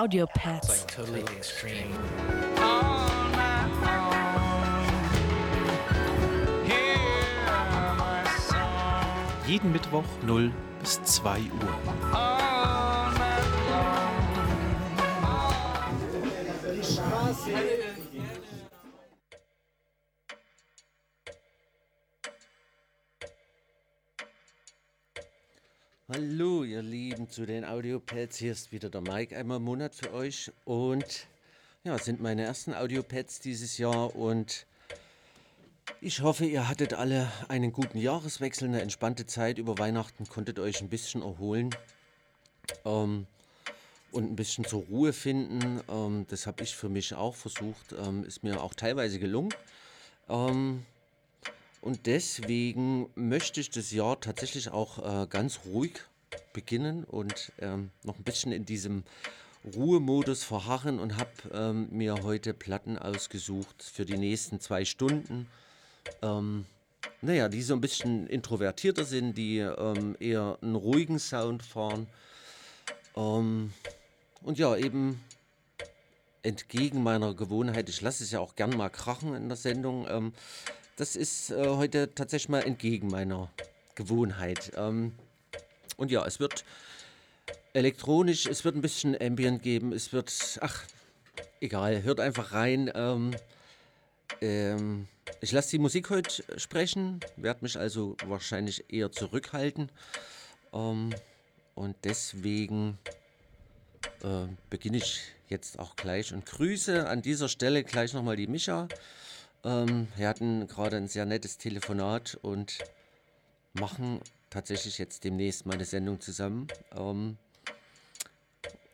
Audio extreme. Jeden Mittwoch 0 bis 2 Uhr. Hallo, ihr Lieben, zu den Audiopads. Hier ist wieder der Mike einmal im Monat für euch. Und ja, sind meine ersten Audiopads dieses Jahr. Und ich hoffe, ihr hattet alle einen guten Jahreswechsel, eine entspannte Zeit über Weihnachten, konntet euch ein bisschen erholen ähm, und ein bisschen zur Ruhe finden. Ähm, das habe ich für mich auch versucht. Ähm, ist mir auch teilweise gelungen. Und deswegen möchte ich das Jahr tatsächlich auch äh, ganz ruhig beginnen und ähm, noch ein bisschen in diesem Ruhemodus verharren und habe ähm, mir heute Platten ausgesucht für die nächsten zwei Stunden. Ähm, naja, die so ein bisschen introvertierter sind, die ähm, eher einen ruhigen Sound fahren. Ähm, und ja, eben entgegen meiner Gewohnheit, ich lasse es ja auch gern mal krachen in der Sendung, ähm, das ist äh, heute tatsächlich mal entgegen meiner Gewohnheit. Ähm, und ja, es wird elektronisch, es wird ein bisschen Ambient geben, es wird, ach, egal, hört einfach rein. Ähm, ähm, ich lasse die Musik heute sprechen, werde mich also wahrscheinlich eher zurückhalten. Ähm, und deswegen äh, beginne ich jetzt auch gleich und grüße an dieser Stelle gleich nochmal die Micha. Ähm, wir hatten gerade ein sehr nettes Telefonat und machen tatsächlich jetzt demnächst meine Sendung zusammen. Ähm,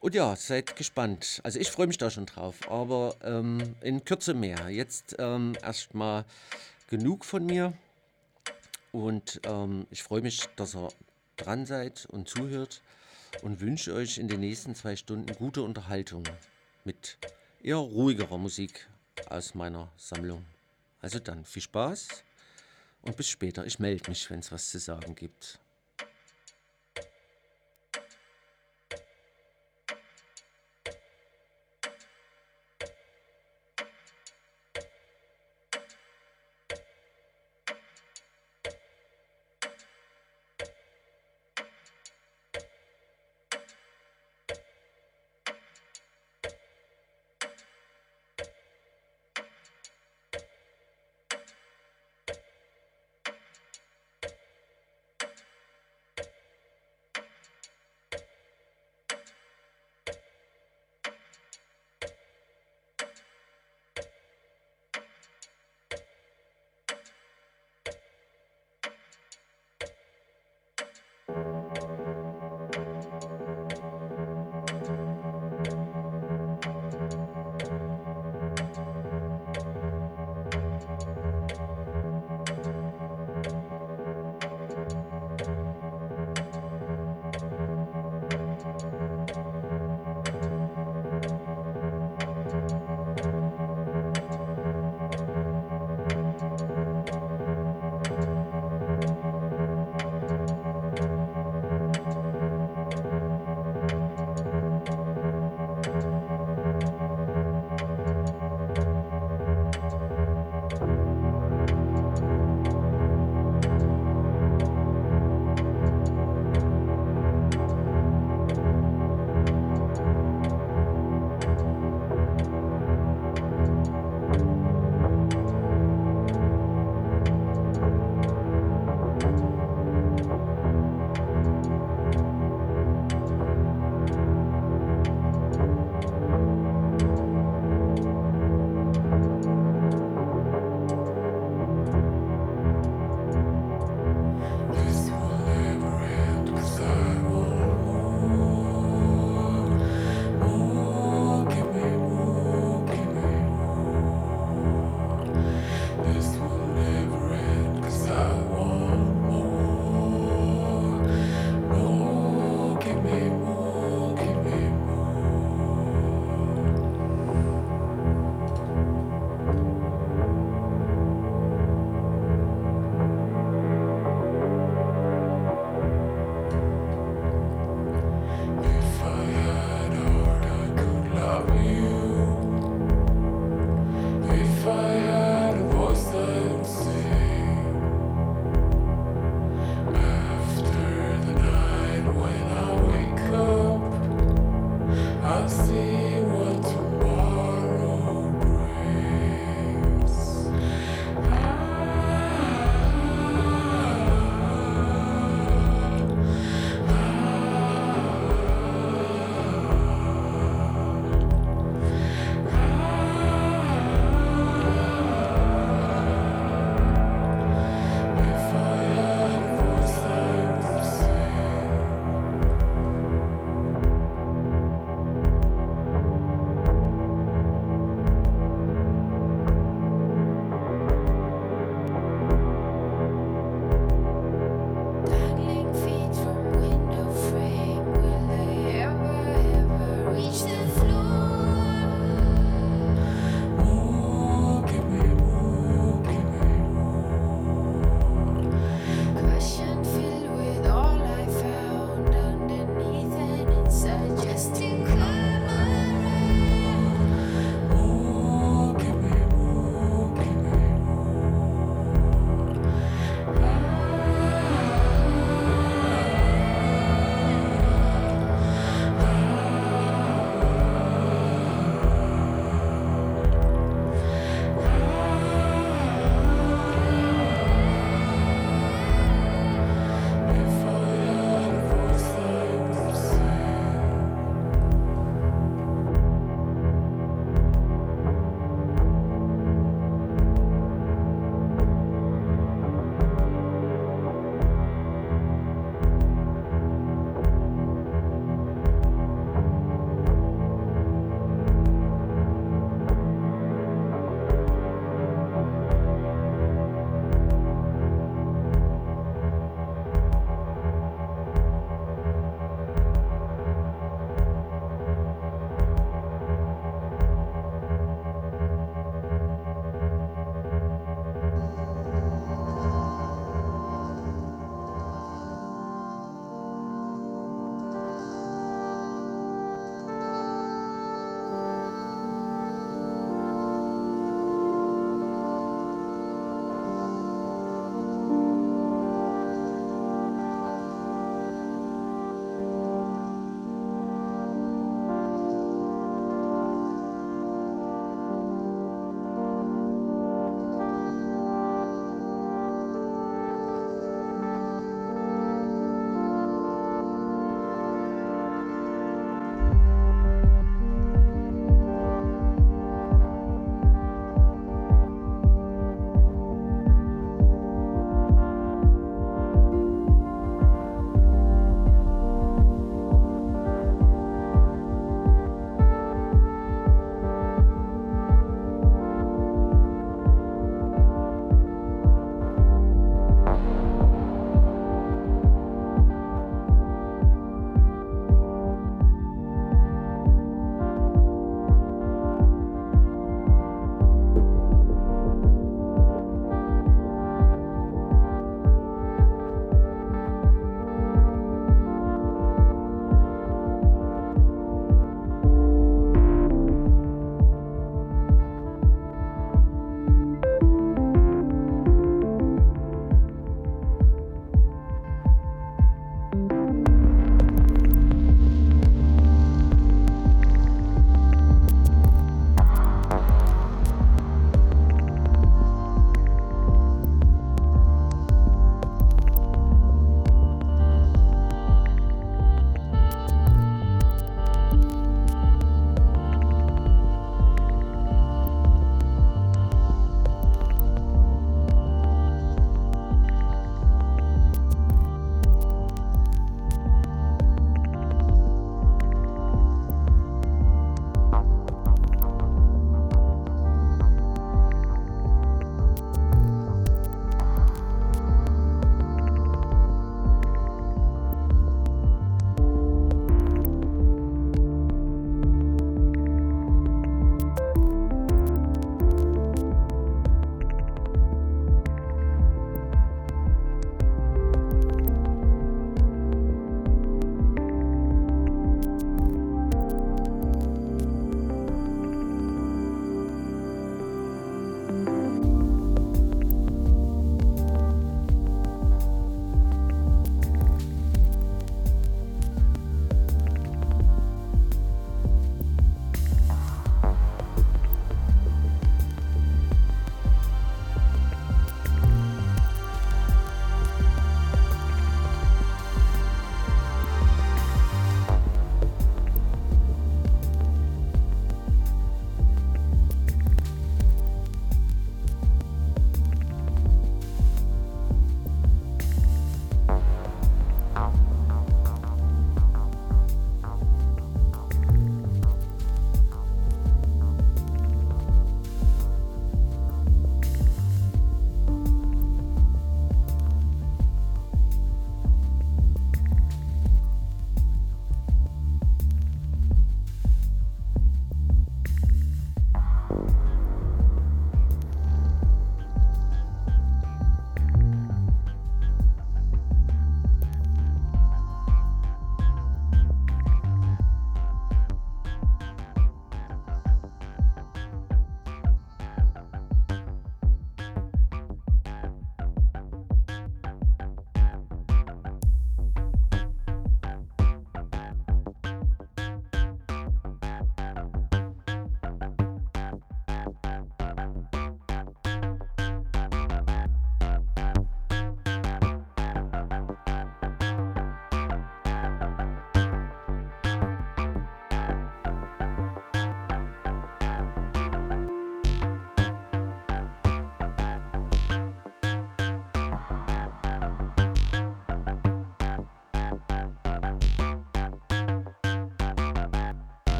und ja, seid gespannt. Also ich freue mich da schon drauf, aber ähm, in Kürze mehr. Jetzt ähm, erstmal genug von mir und ähm, ich freue mich, dass ihr dran seid und zuhört und wünsche euch in den nächsten zwei Stunden gute Unterhaltung mit eher ruhigerer Musik aus meiner Sammlung. Also dann viel Spaß und bis später. Ich melde mich, wenn es was zu sagen gibt.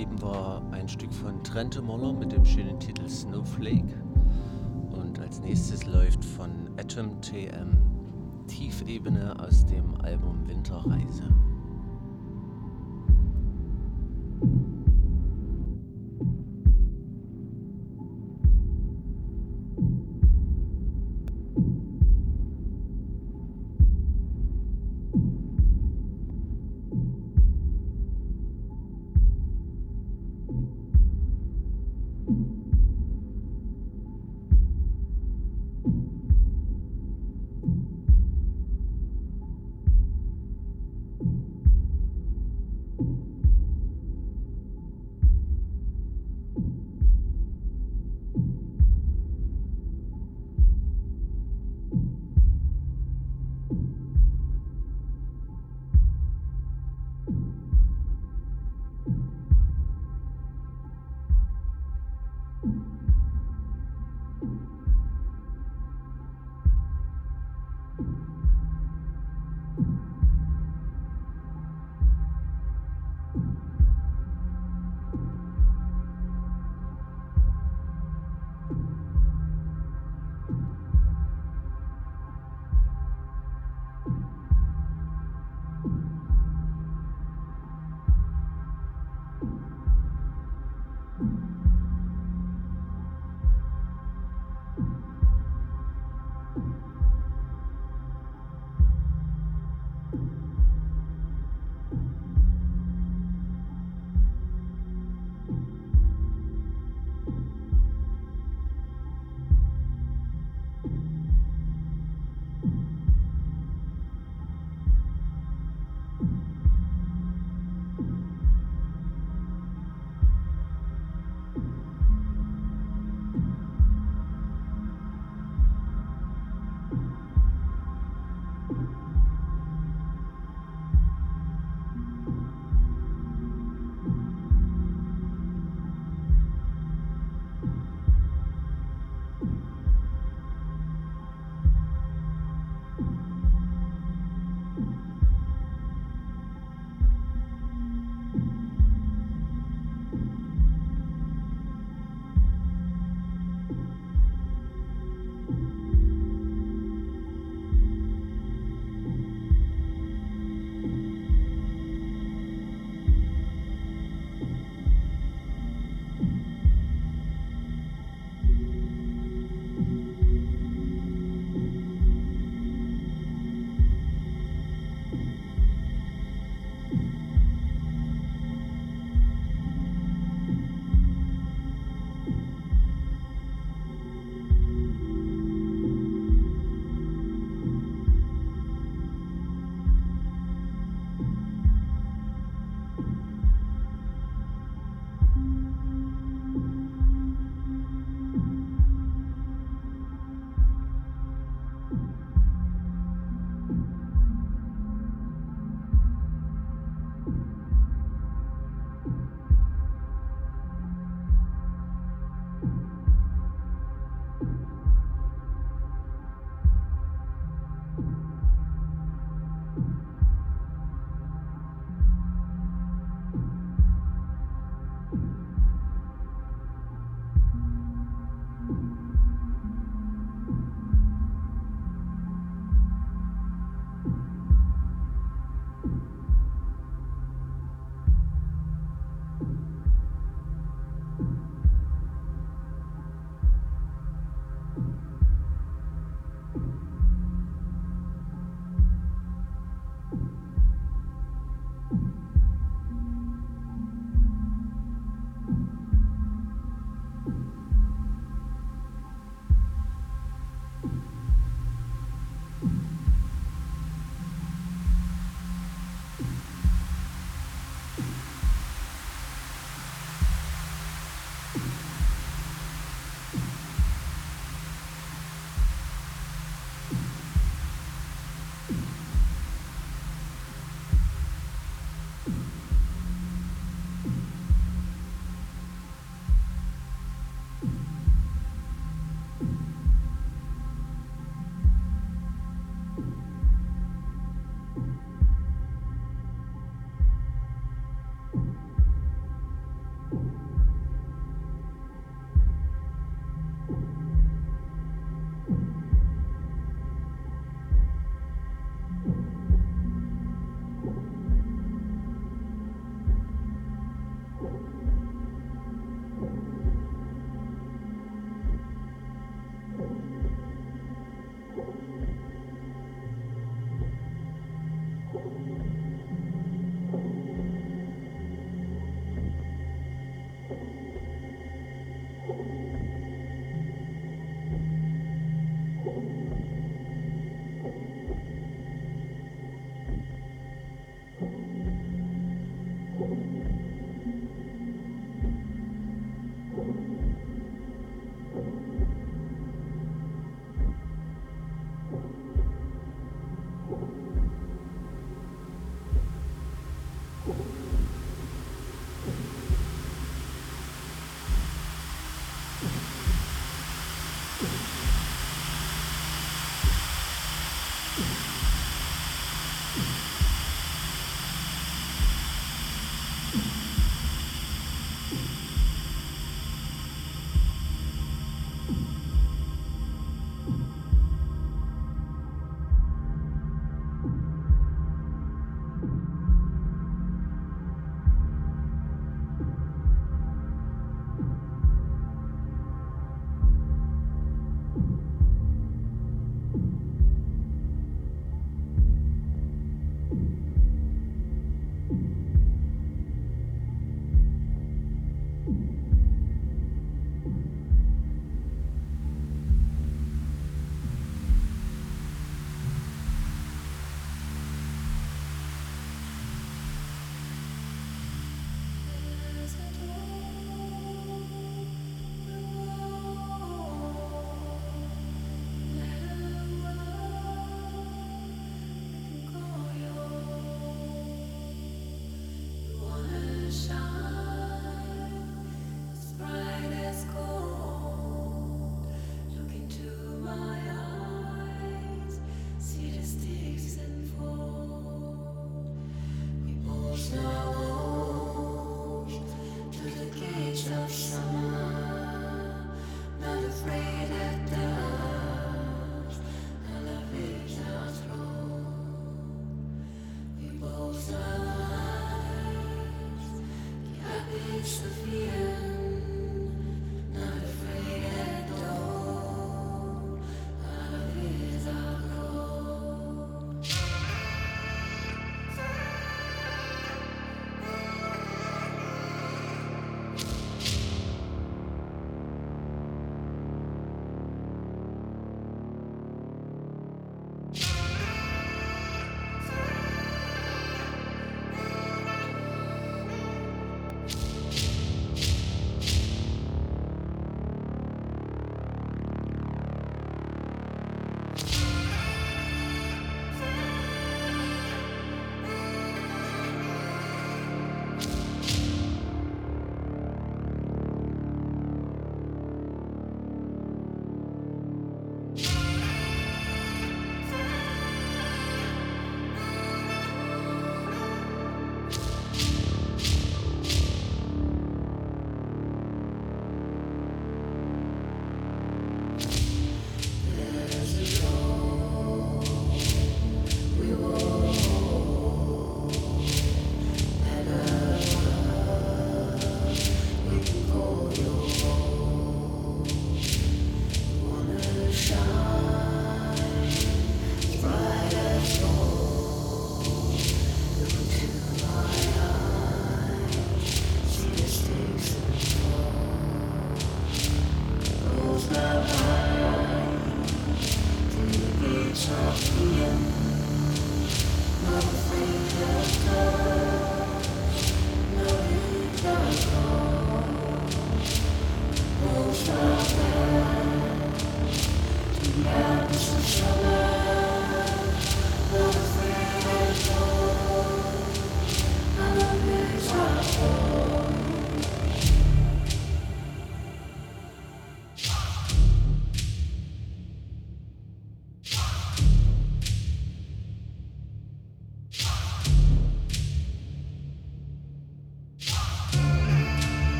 Eben war ein Stück von Trente Moller mit dem schönen Titel Snowflake. Und als nächstes läuft von Atom TM Tiefebene aus dem Album Winterreise.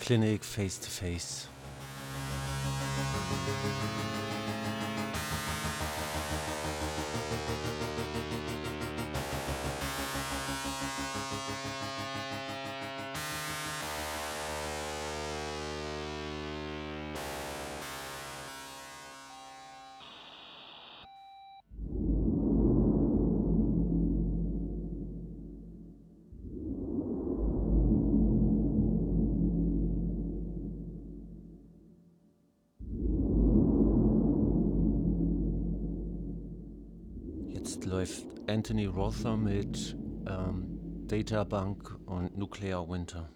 Clinic face to face. Anthony Rother mit ähm, Databank und Nuclear Winter.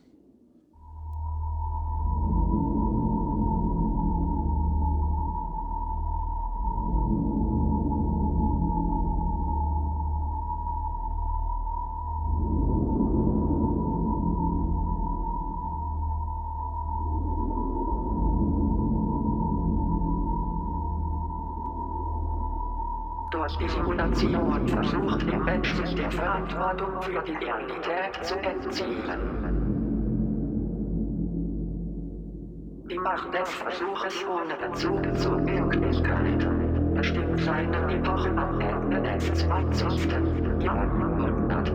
Simulation versucht der Mensch sich der Verantwortung für die Realität zu entziehen. Die Macht des Versuches ohne Bezug zur Wirklichkeit bestimmt seine Epoche am Ende des 20. Jahrhunderts.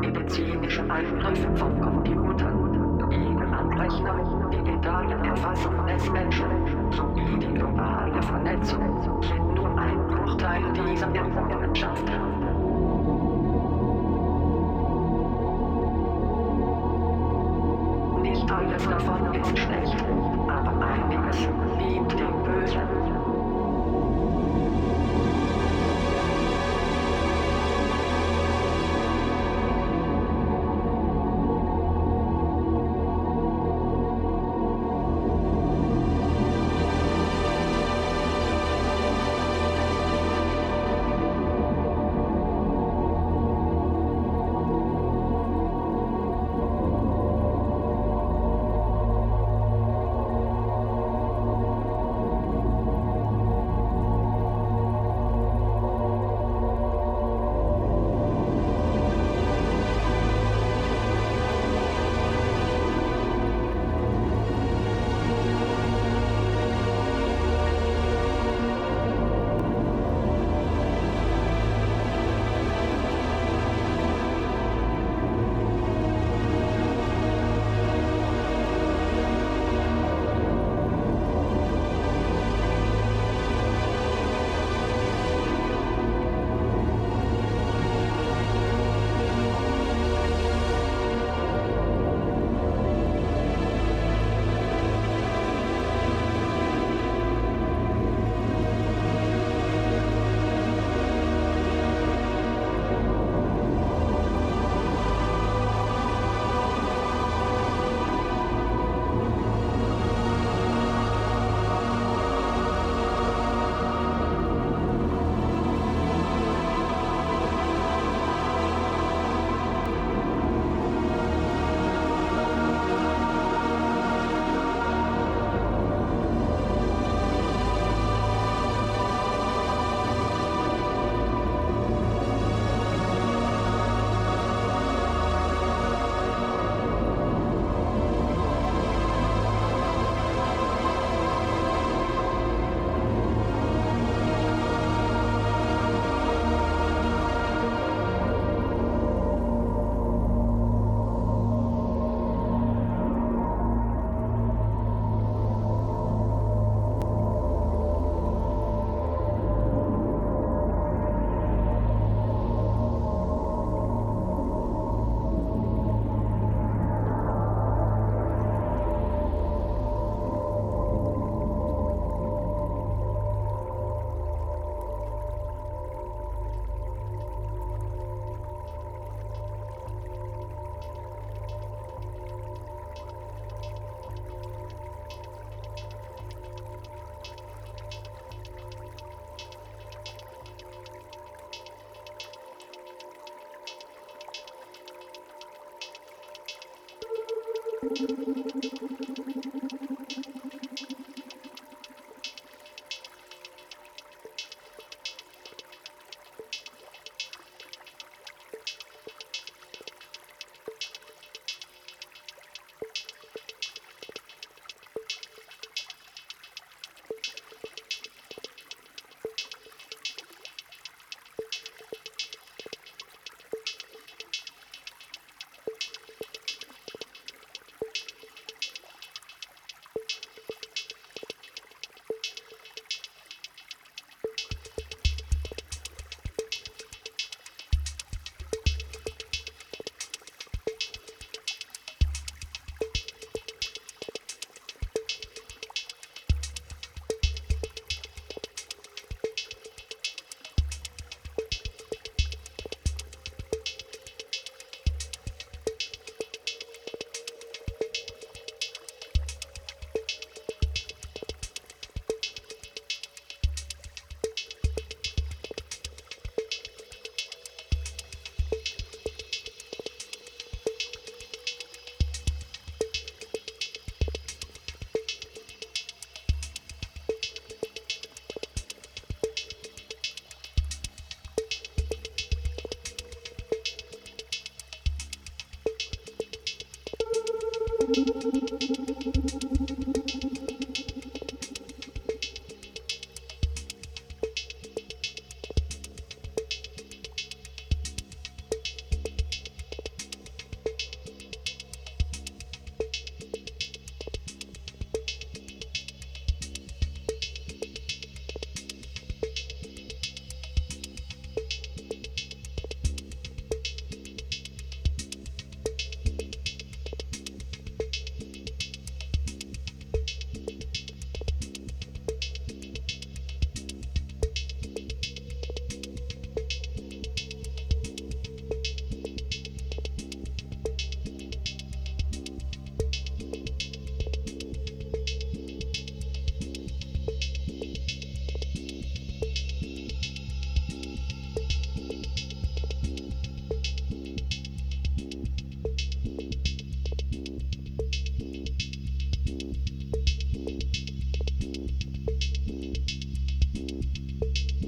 Medizinische Eingriffe von Computern, Genanrechnung, digitale Erfassung des Menschen sowie die globale Vernetzung sind nur ein Bruchteil dieser Errungenschaft. Nicht alles davon ist schlecht, aber einiges liebt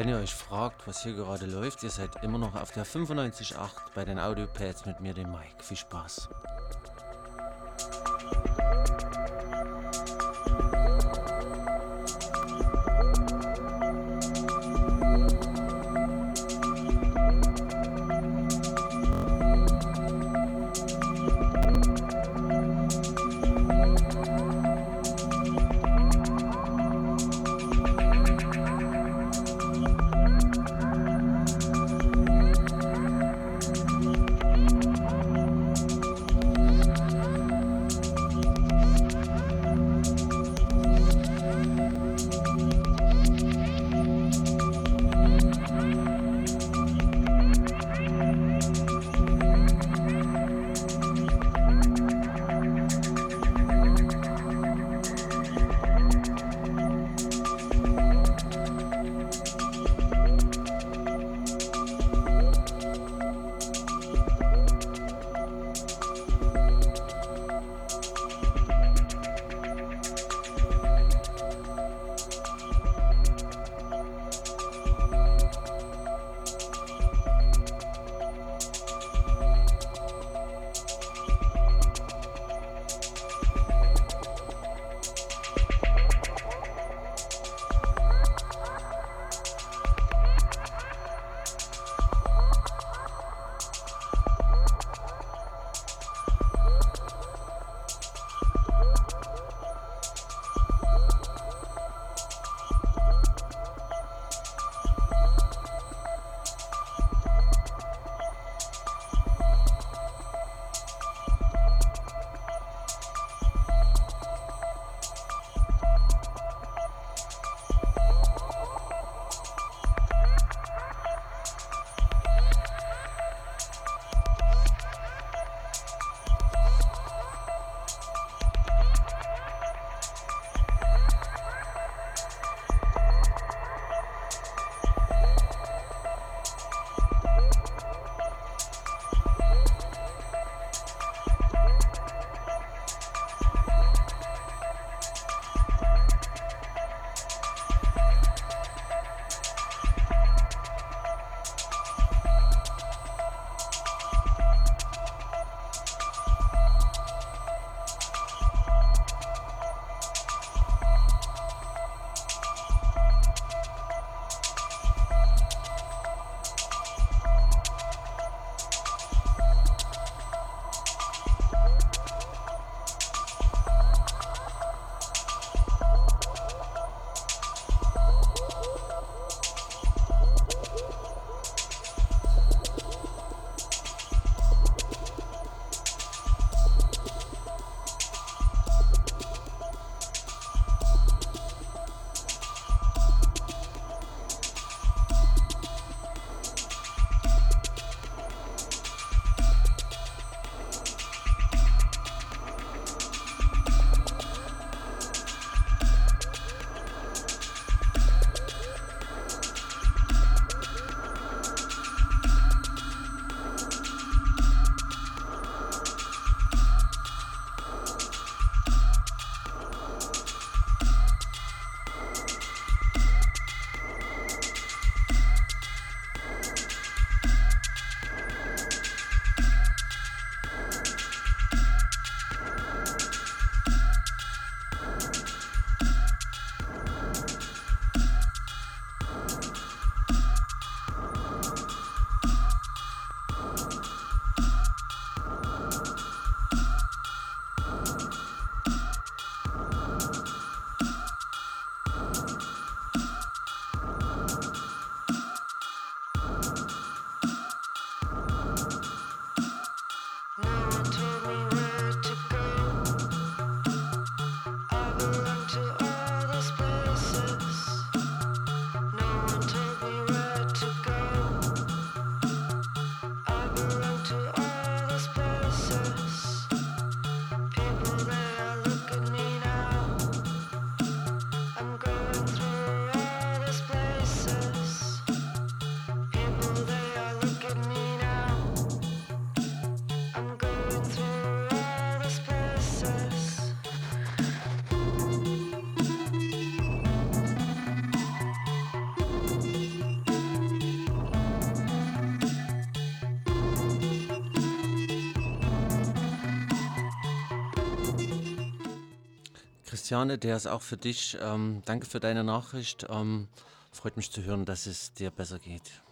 wenn ihr euch fragt, was hier gerade läuft, ihr seid immer noch auf der 95.8 bei den Audiopads mit mir, dem Mike. Viel Spaß. Christiane, der ist auch für dich. Ähm, danke für deine Nachricht. Ähm, freut mich zu hören, dass es dir besser geht.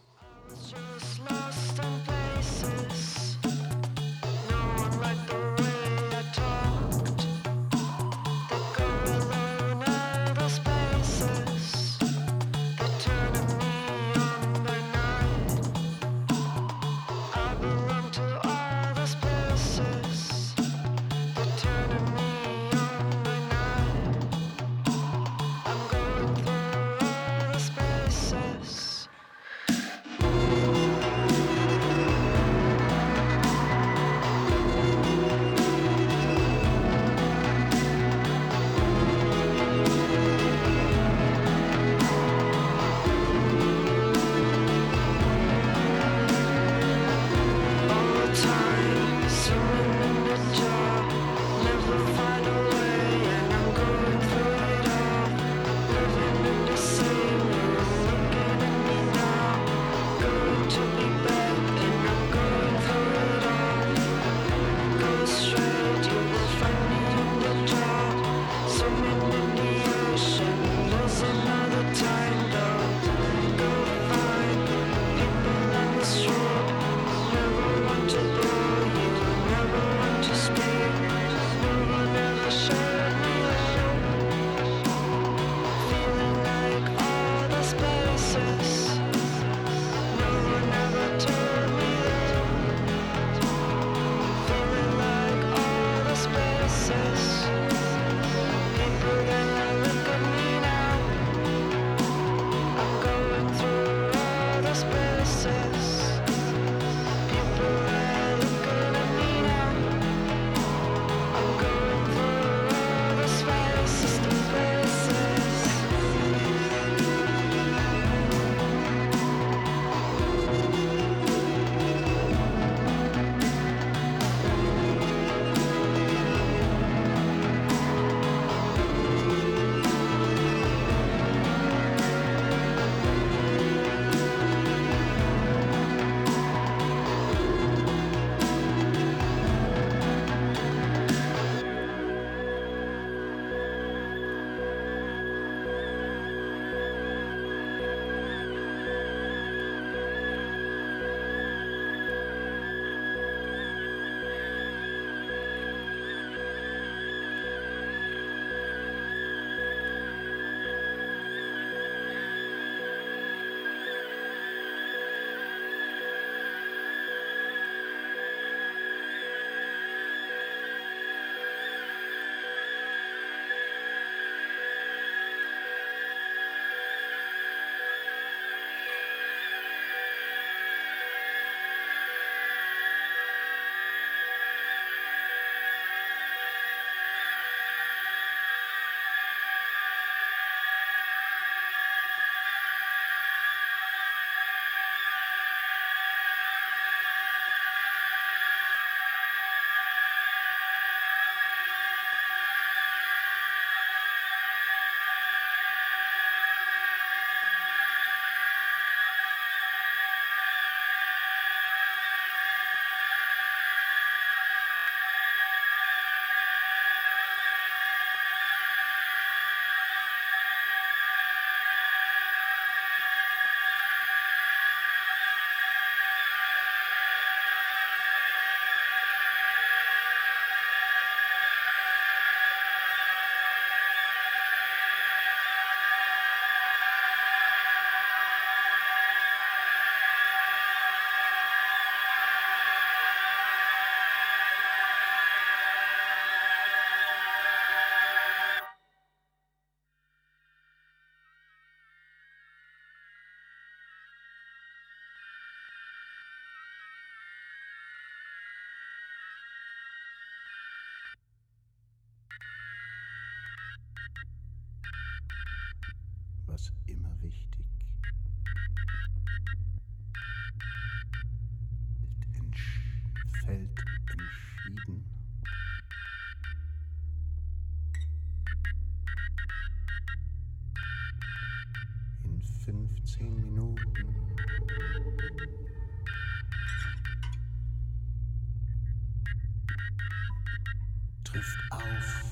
trifft auf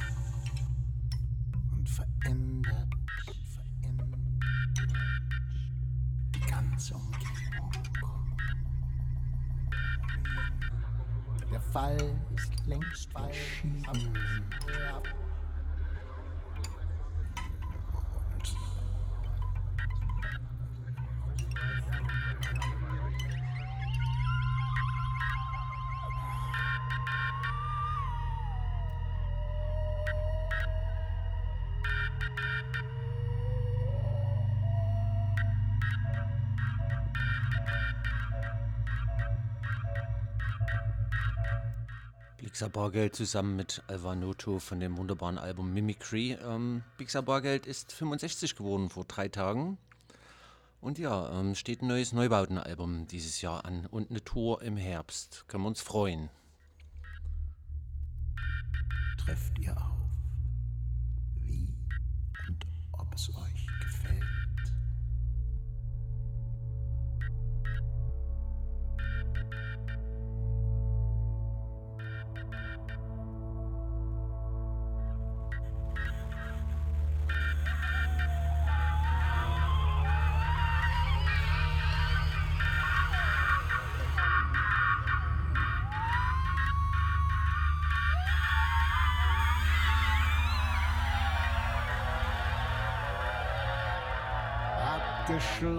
und verändert, verändert die ganze Umgebung. Der Fall ist längst verschieden. Bixer Bargeld zusammen mit Alvanoto von dem wunderbaren Album Mimicry. Ähm, Bixer Bargeld ist 65 geworden vor drei Tagen. Und ja, ähm, steht ein neues Neubautenalbum dieses Jahr an und eine Tour im Herbst. Können wir uns freuen.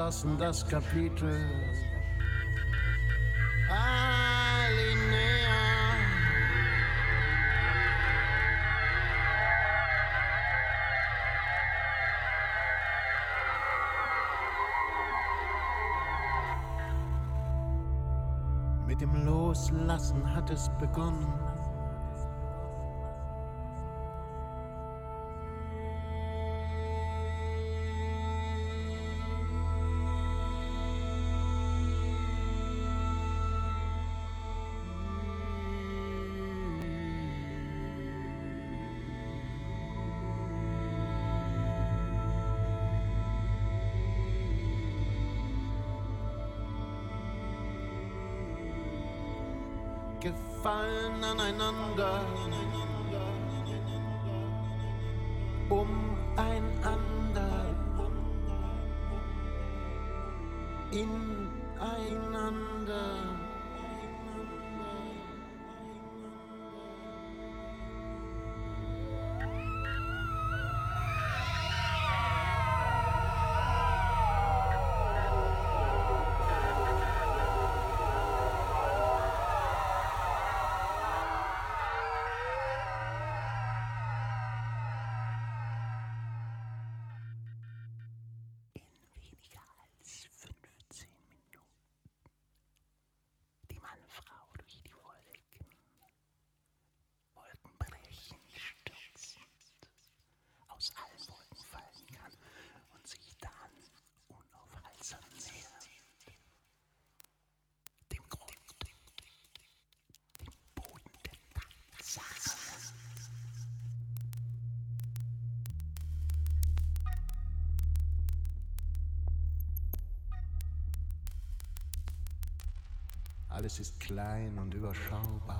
Abgeschlossen das Kapitel. Mit dem Loslassen hat es begonnen. 나는 가 Alles ist klein und überschaubar.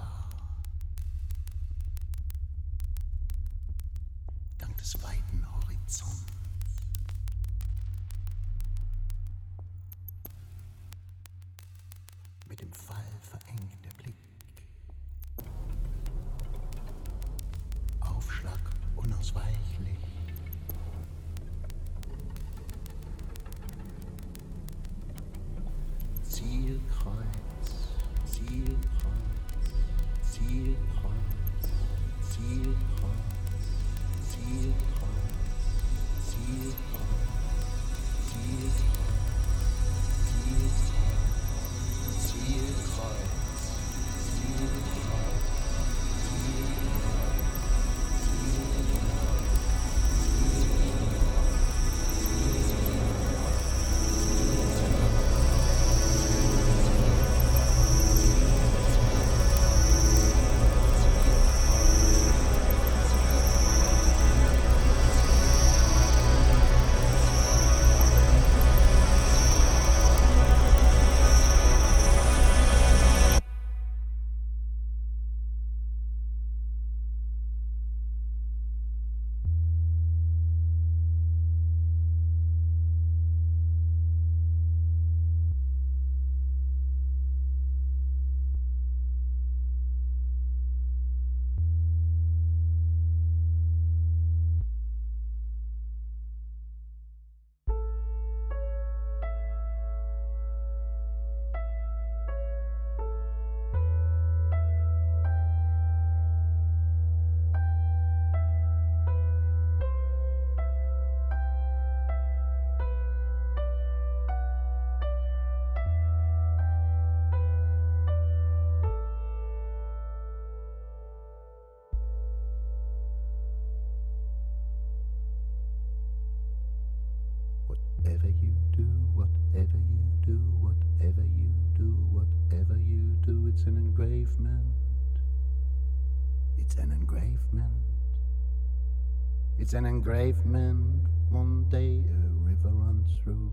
It's an engravement, one day a river runs through.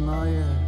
Neue.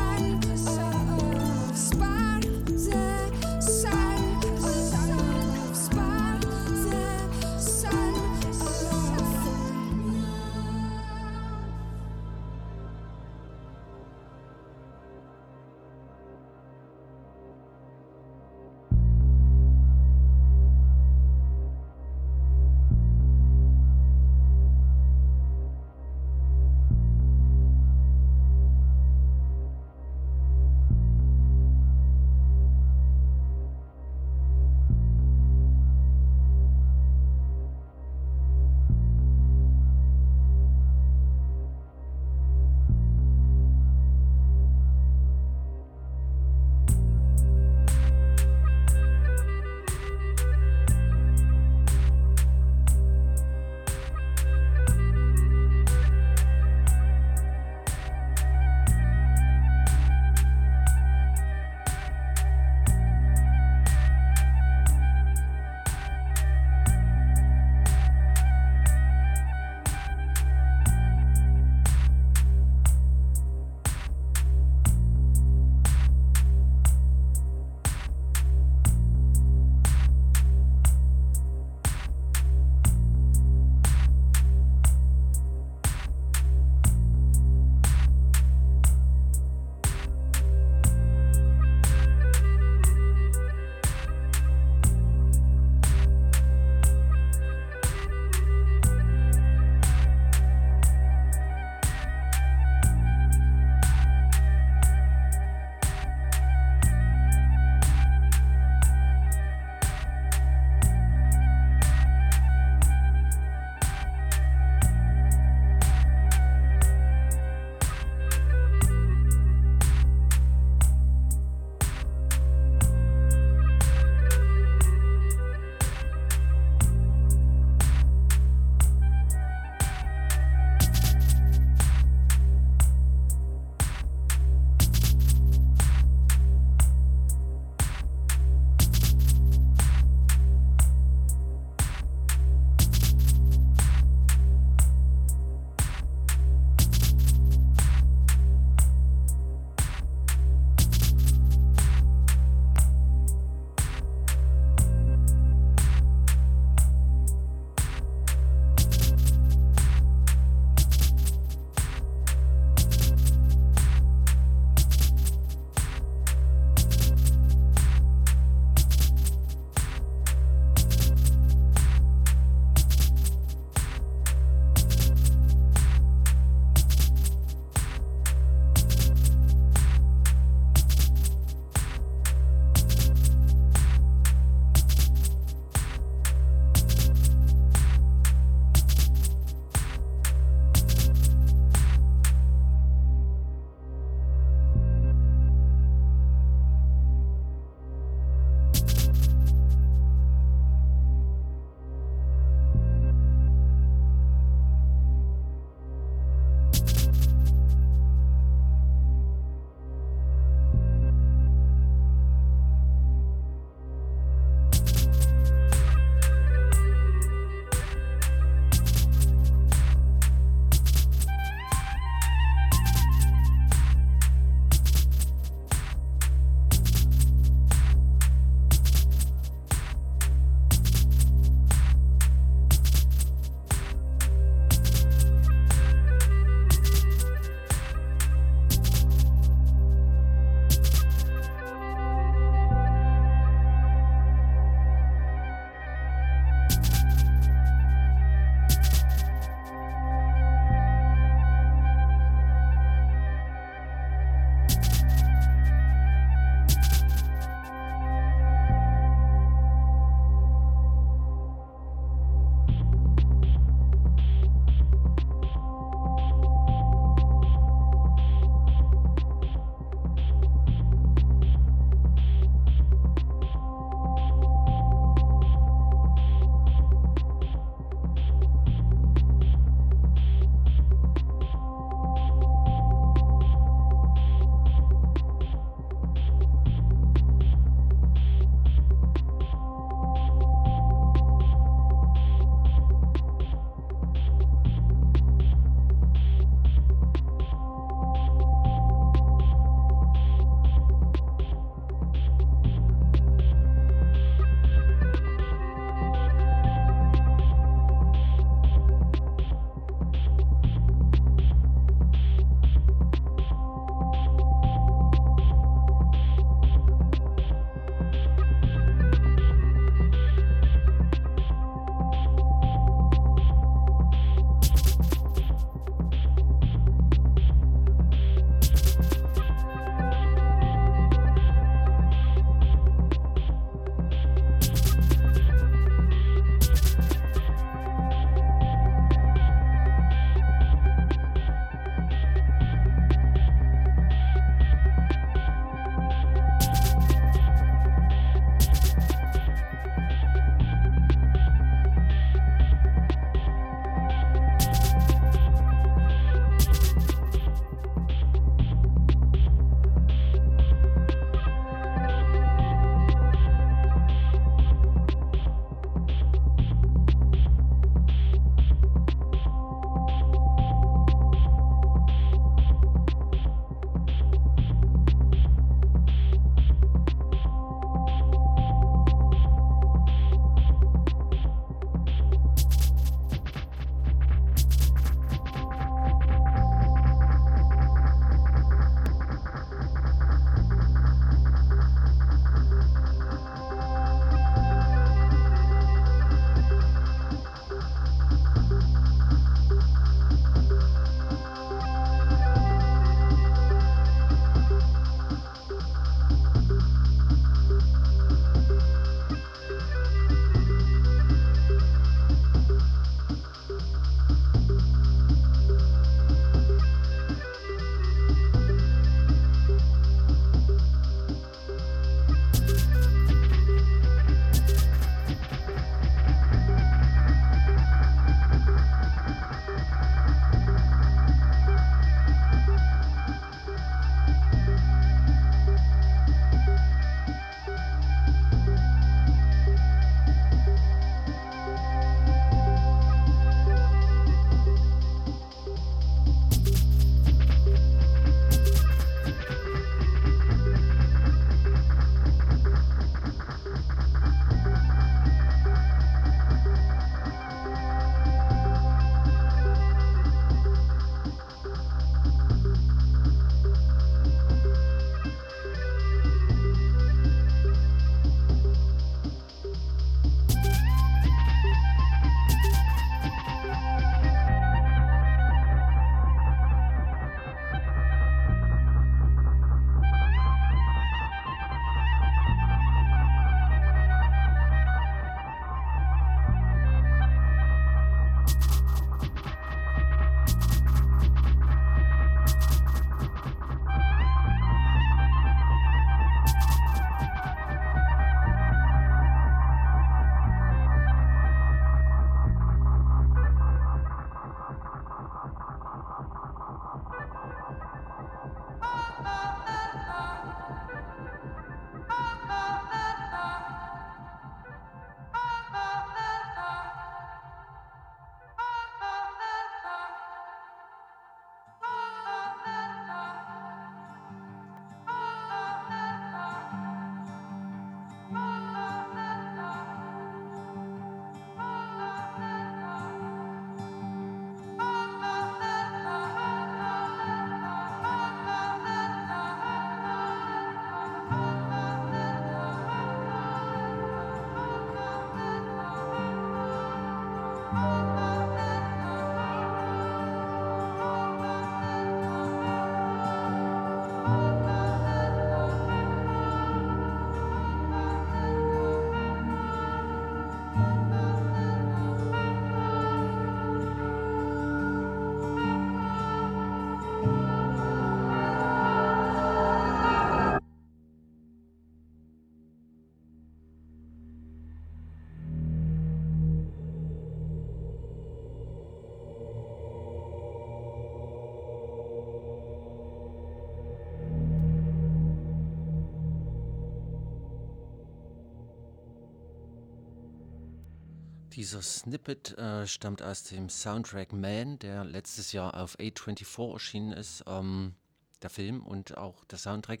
Dieser Snippet äh, stammt aus dem Soundtrack Man, der letztes Jahr auf A24 erschienen ist. Ähm, der Film und auch der Soundtrack.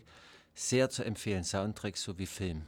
Sehr zu empfehlen, Soundtrack sowie Film.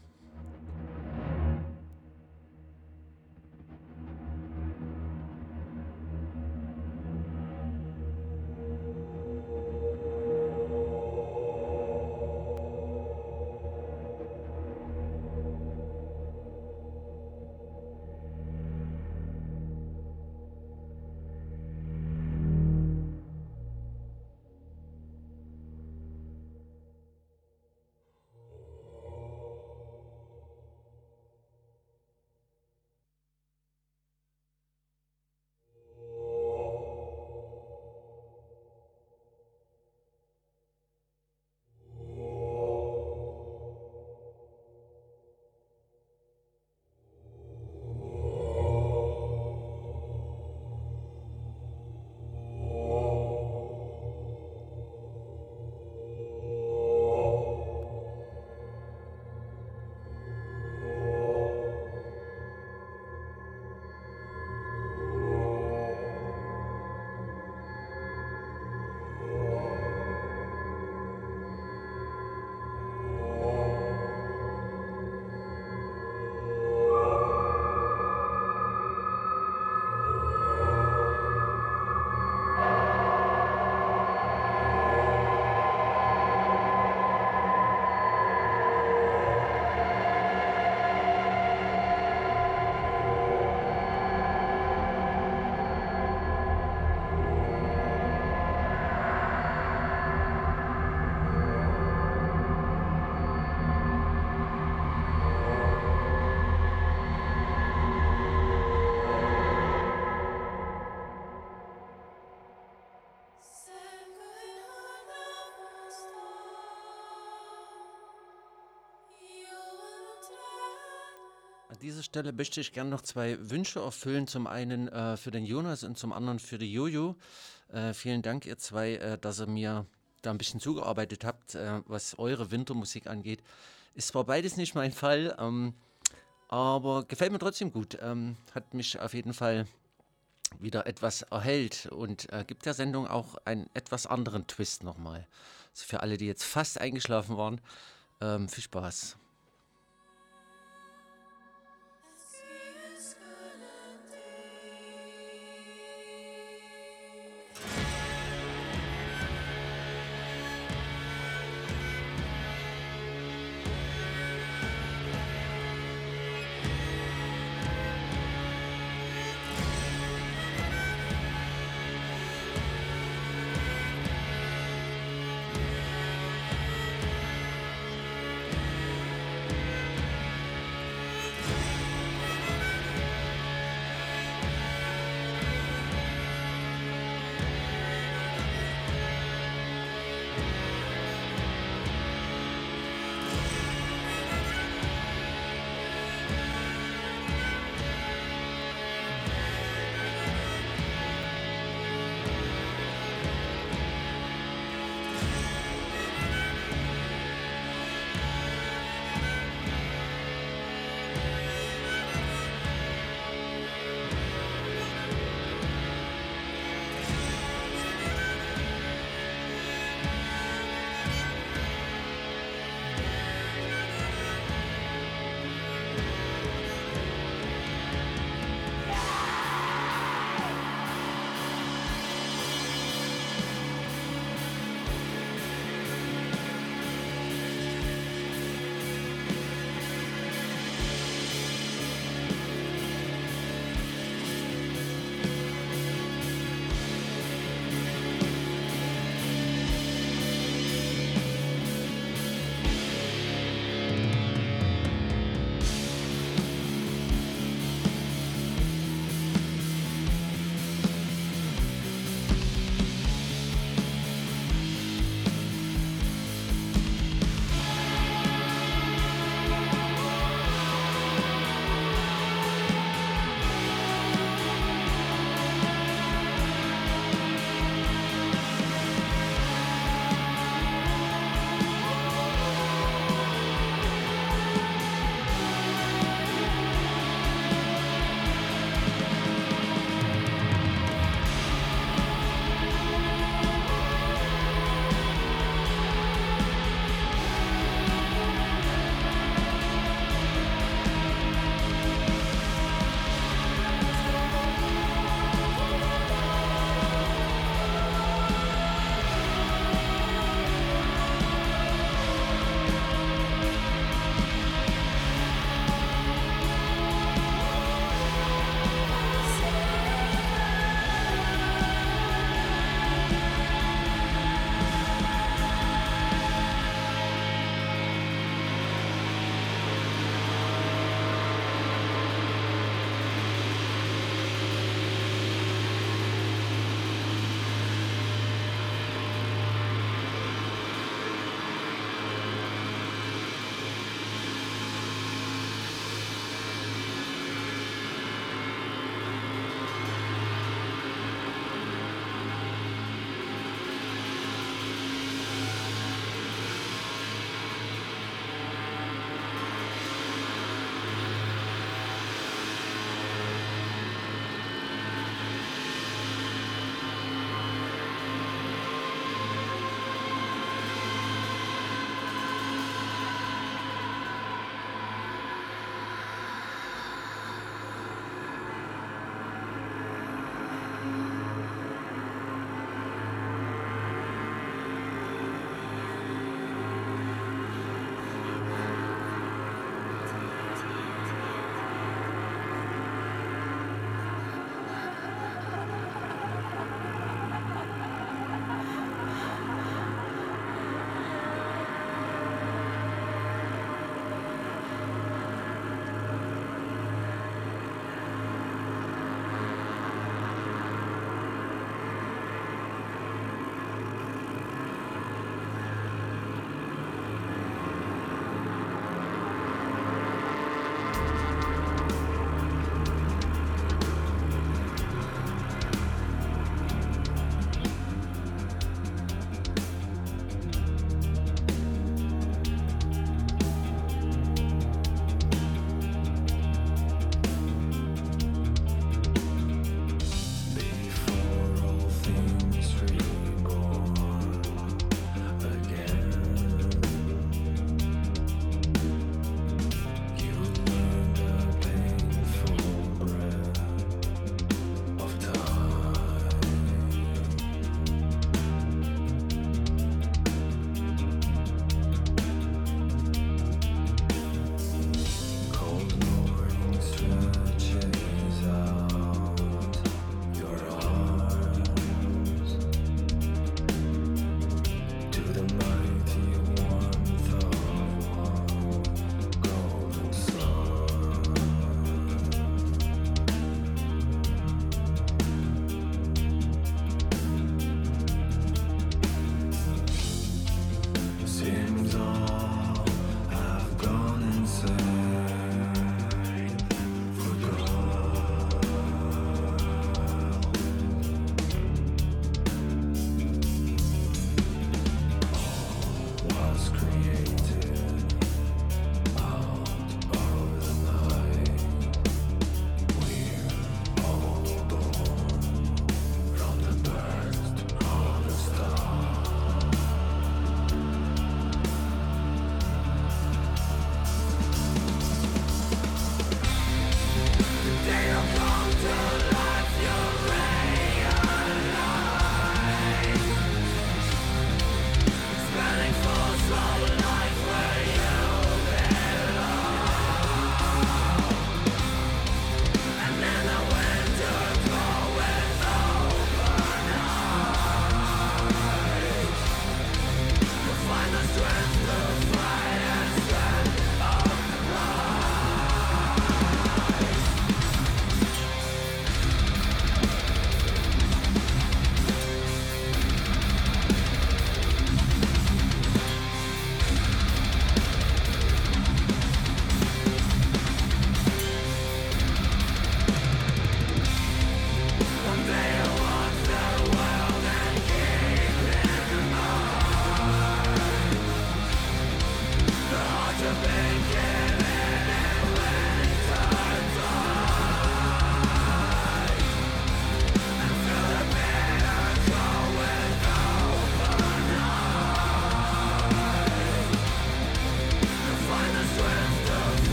Dieser Stelle möchte ich gerne noch zwei Wünsche erfüllen. Zum einen äh, für den Jonas und zum anderen für die Jojo. Äh, vielen Dank, ihr zwei, äh, dass ihr mir da ein bisschen zugearbeitet habt, äh, was eure Wintermusik angeht. Ist zwar beides nicht mein Fall, ähm, aber gefällt mir trotzdem gut. Ähm, hat mich auf jeden Fall wieder etwas erhellt und äh, gibt der Sendung auch einen etwas anderen Twist nochmal. Also für alle, die jetzt fast eingeschlafen waren, ähm, viel Spaß.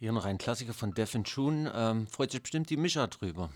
Hier noch ein Klassiker von Def June. Ähm, freut sich bestimmt die Mischa drüber.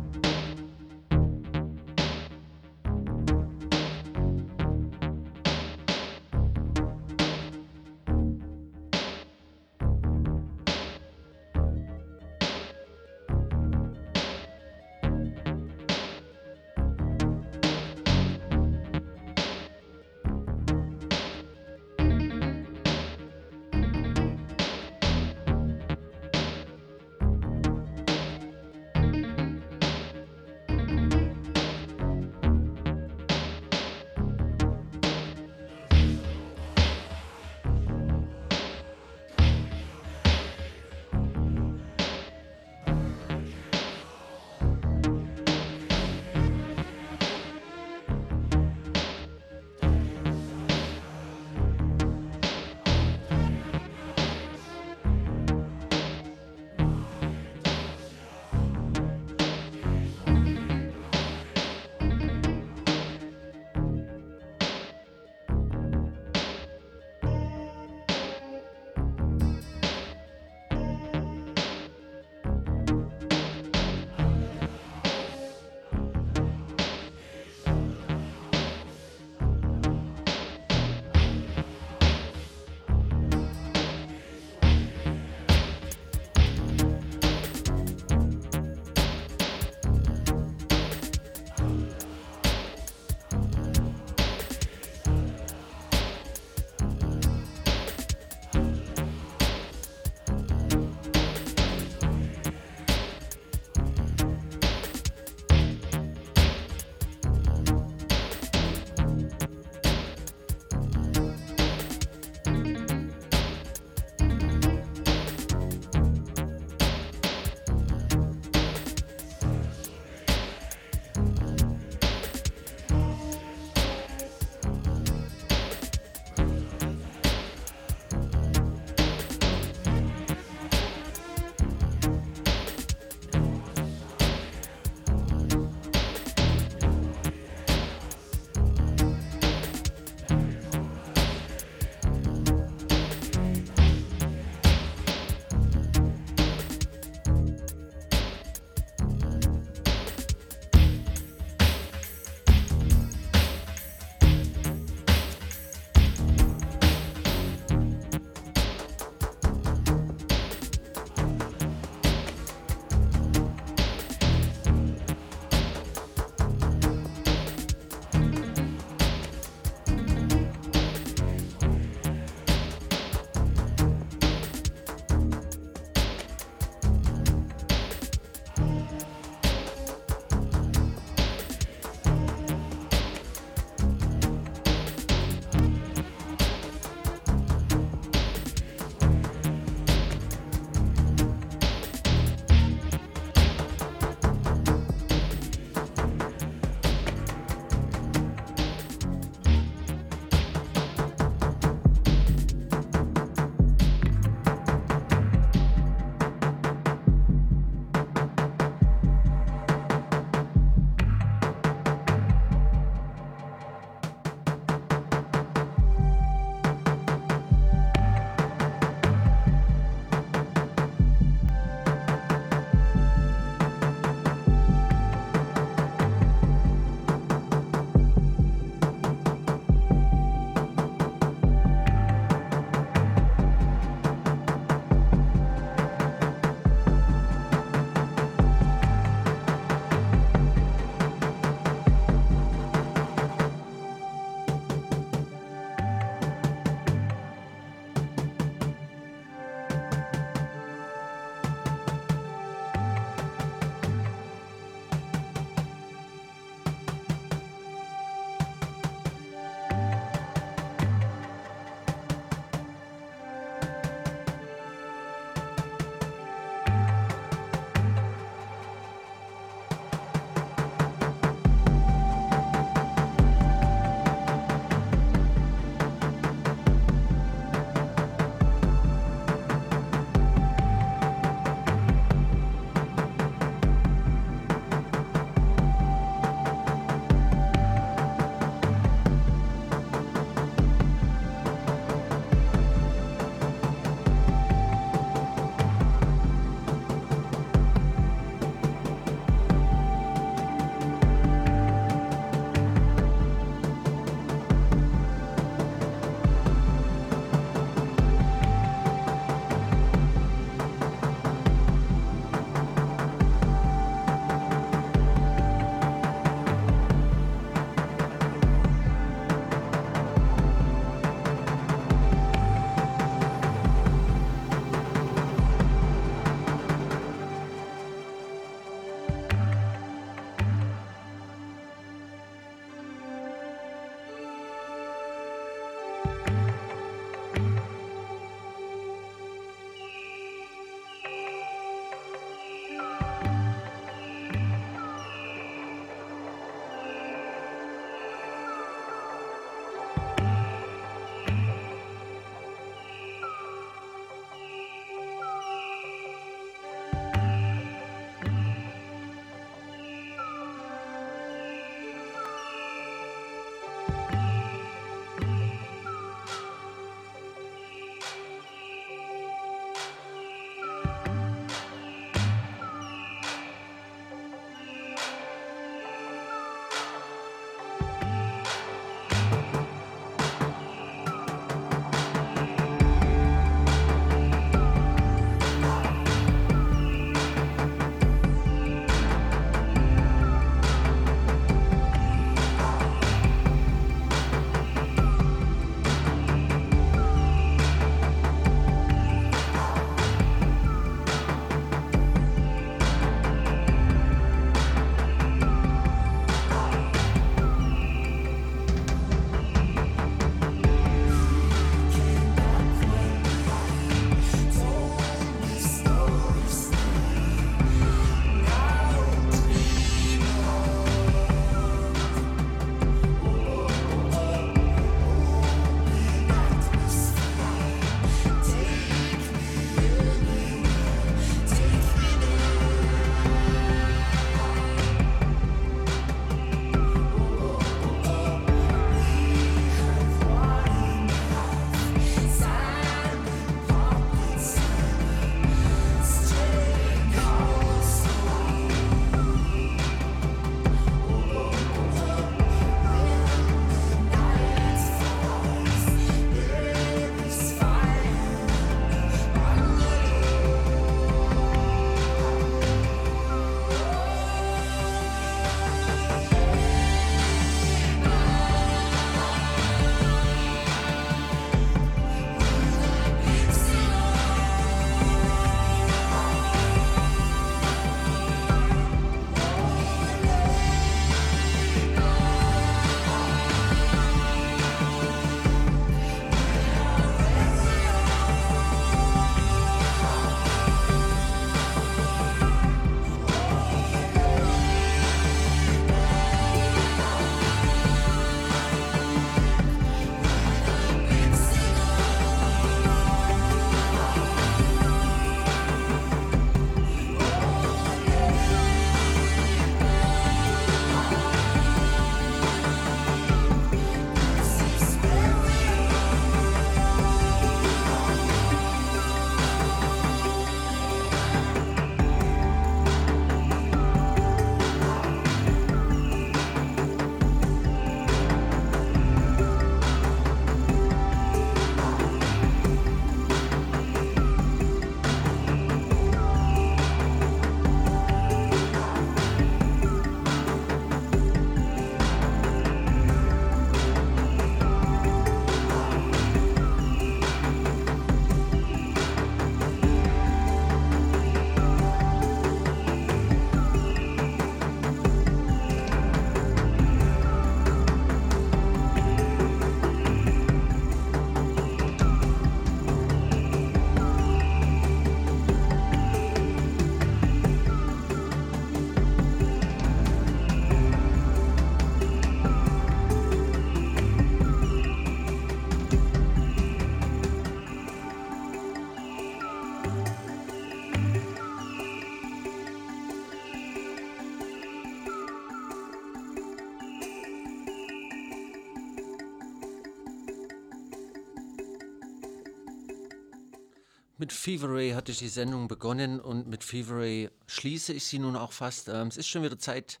Mit Fever Ray hatte ich die Sendung begonnen und mit Fever Ray schließe ich sie nun auch fast. Ähm, es ist schon wieder Zeit,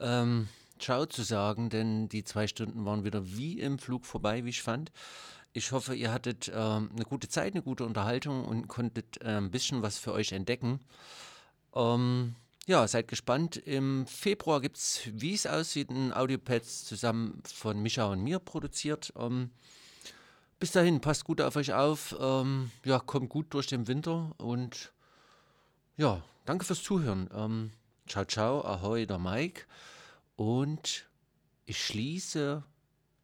ähm, Ciao zu sagen, denn die zwei Stunden waren wieder wie im Flug vorbei, wie ich fand. Ich hoffe, ihr hattet ähm, eine gute Zeit, eine gute Unterhaltung und konntet äh, ein bisschen was für euch entdecken. Ähm, ja, seid gespannt. Im Februar gibt es, wie es aussieht, ein Audiopads zusammen von Micha und mir produziert. Ähm, bis dahin, passt gut auf euch auf. Ähm, ja, kommt gut durch den Winter und ja, danke fürs Zuhören. Ähm, ciao, ciao, ahoi, der Mike. Und ich schließe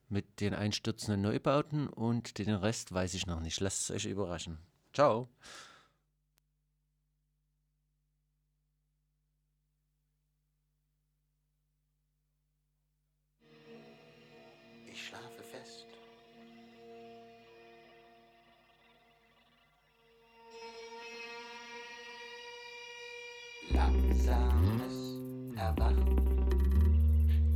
mit den einstürzenden Neubauten und den Rest weiß ich noch nicht. Lasst es euch überraschen. Ciao. Erwachen.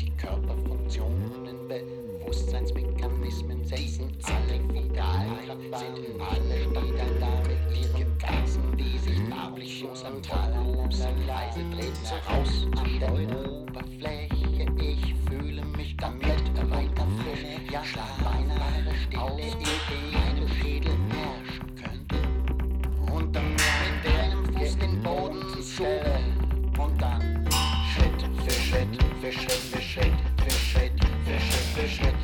Die Körperfunktionen, Bewusstseinsmechanismen setzen alle wieder ein, sind alle wieder da mit ihren Gasen, die sich nahlich und tadellosen leise treten heraus an der Oberfläche. Ich fühle mich komplett Schritt, für Schritt, für Schritt,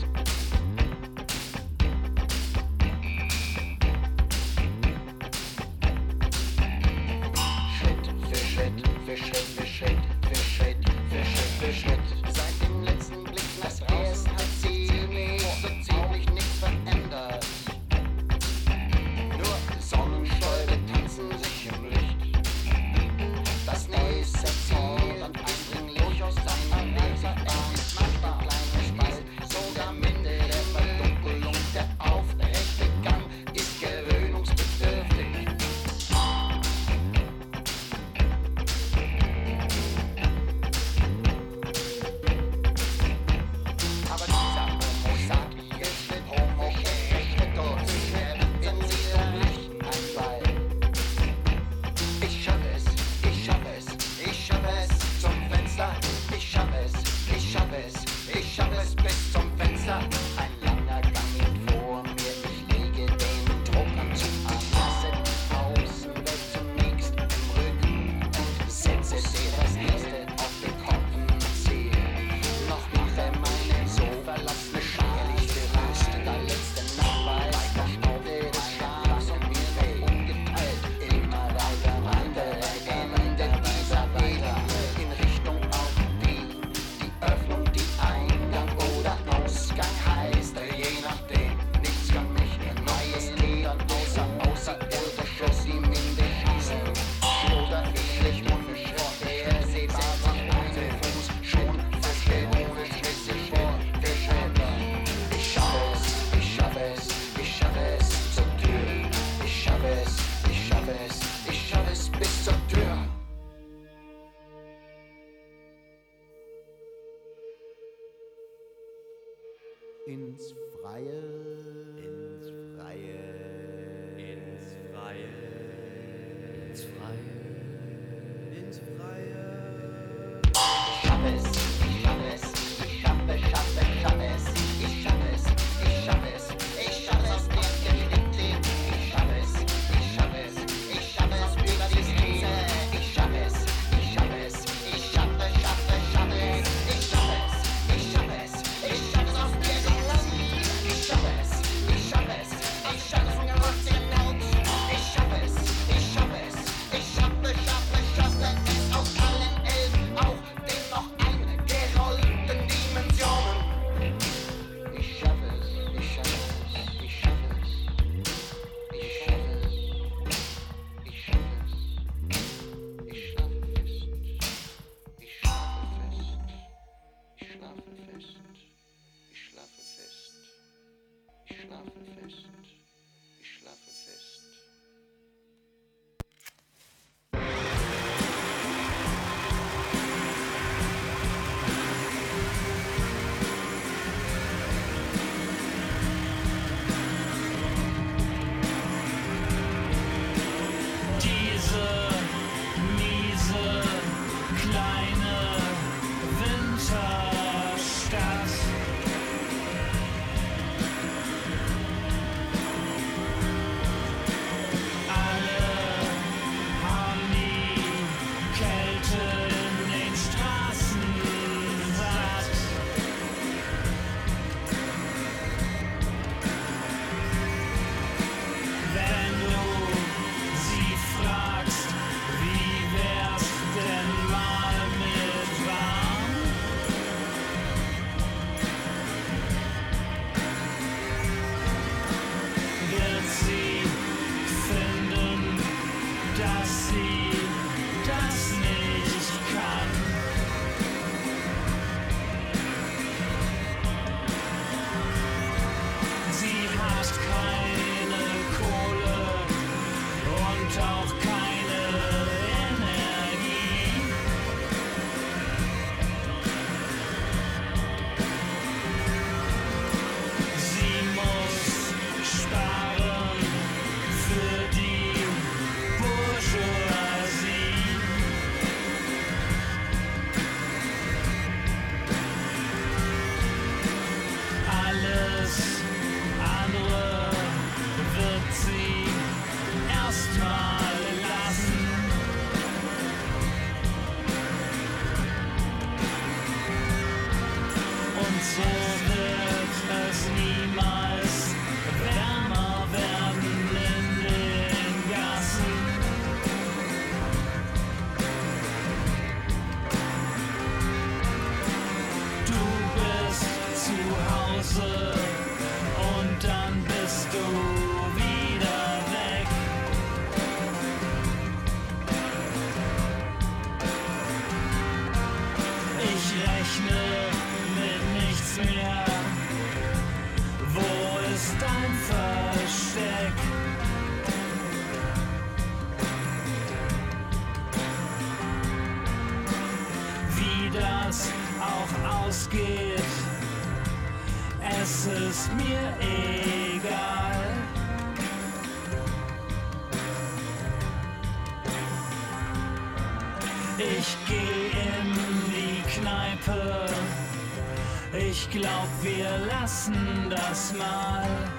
glaub, wir lassen das mal.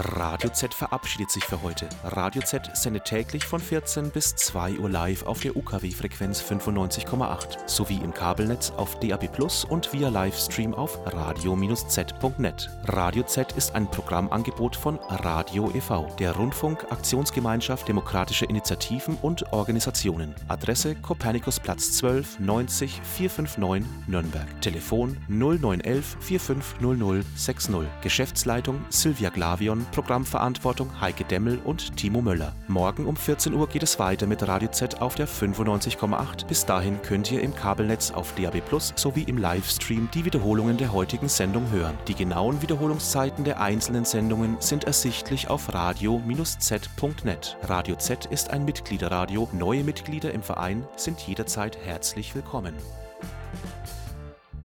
Radio Z verabschiedet sich für heute. Radio Z sendet täglich von 14 bis 2 Uhr live auf der UKW-Frequenz 95,8 sowie im Kabelnetz auf DAB Plus und via Livestream auf radio-z.net. Radio Z ist ein Programmangebot von Radio e.V., der Rundfunk-Aktionsgemeinschaft Demokratische Initiativen und Organisationen. Adresse Kopernikusplatz 12 90 459 Nürnberg. Telefon 0911 4500 60. Geschäftsleitung Silvia Glavion, Programmverantwortung Heike Demmel und Timo Möller. Morgen um 14 Uhr geht es weiter mit Radio Z auf der 95,8. Bis dahin könnt ihr im Kabelnetz auf DAB Plus sowie im Livestream die Wiederholungen der heutigen Sendung hören. Die genauen Wiederholungszeiten der einzelnen Sendungen sind ersichtlich auf radio-z.net. Radio Z ist ein Mitgliederradio. Neue Mitglieder im Verein sind jederzeit herzlich willkommen.